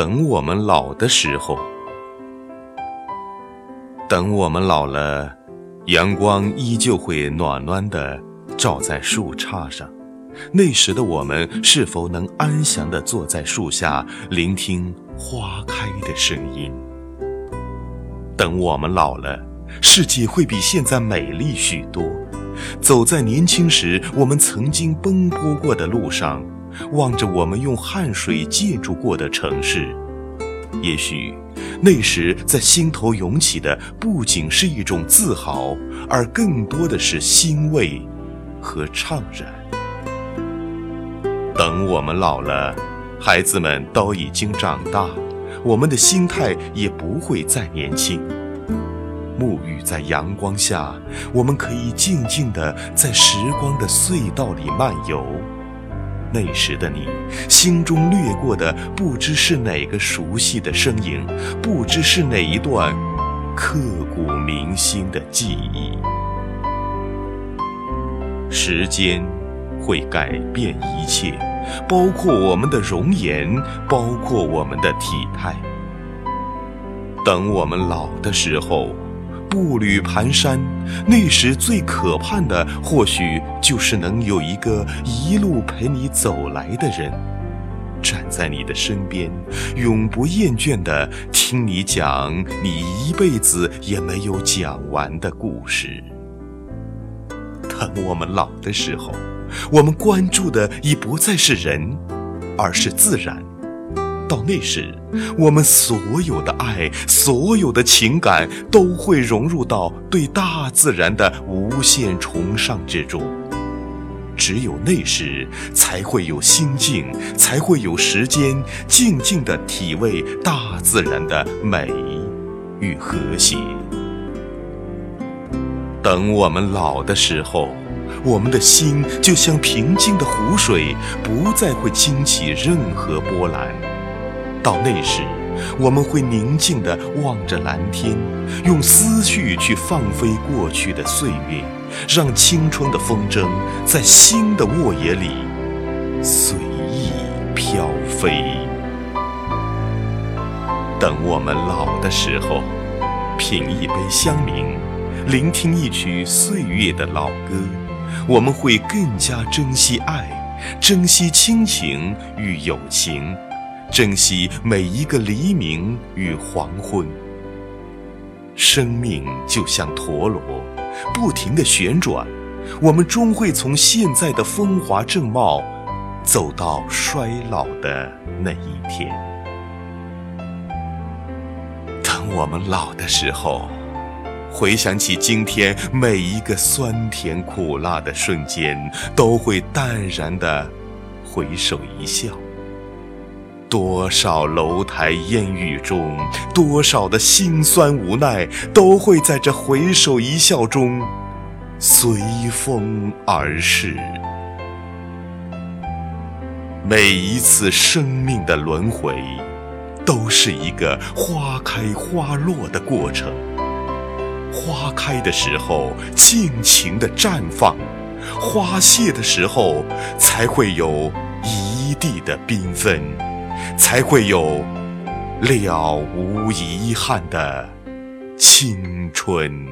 等我们老的时候，等我们老了，阳光依旧会暖暖的照在树杈上。那时的我们，是否能安详地坐在树下，聆听花开的声音？等我们老了，世界会比现在美丽许多。走在年轻时我们曾经奔波过的路上，望着我们用汗水建筑过的城市，也许那时在心头涌起的不仅是一种自豪，而更多的是欣慰和怅然。等我们老了，孩子们都已经长大，我们的心态也不会再年轻。沐浴在阳光下，我们可以静静地在时光的隧道里漫游。那时的你，心中掠过的不知是哪个熟悉的身影，不知是哪一段刻骨铭心的记忆。时间会改变一切，包括我们的容颜，包括我们的体态。等我们老的时候。步履蹒跚，那时最可盼的，或许就是能有一个一路陪你走来的人，站在你的身边，永不厌倦地听你讲你一辈子也没有讲完的故事。等我们老的时候，我们关注的已不再是人，而是自然。到那时，我们所有的爱，所有的情感，都会融入到对大自然的无限崇尚之中。只有那时，才会有心境，才会有时间，静静地体味大自然的美与和谐。等我们老的时候，我们的心就像平静的湖水，不再会惊起任何波澜。到那时，我们会宁静地望着蓝天，用思绪去放飞过去的岁月，让青春的风筝在新的沃野里随意飘飞。等我们老的时候，品一杯香茗，聆听一曲岁月的老歌，我们会更加珍惜爱，珍惜亲情与友情。珍惜每一个黎明与黄昏。生命就像陀螺，不停地旋转，我们终会从现在的风华正茂，走到衰老的那一天。等我们老的时候，回想起今天每一个酸甜苦辣的瞬间，都会淡然的回首一笑。多少楼台烟雨中，多少的辛酸无奈，都会在这回首一笑中随风而逝。每一次生命的轮回，都是一个花开花落的过程。花开的时候，尽情的绽放；花谢的时候，才会有一地的缤纷。才会有了无遗憾的青春。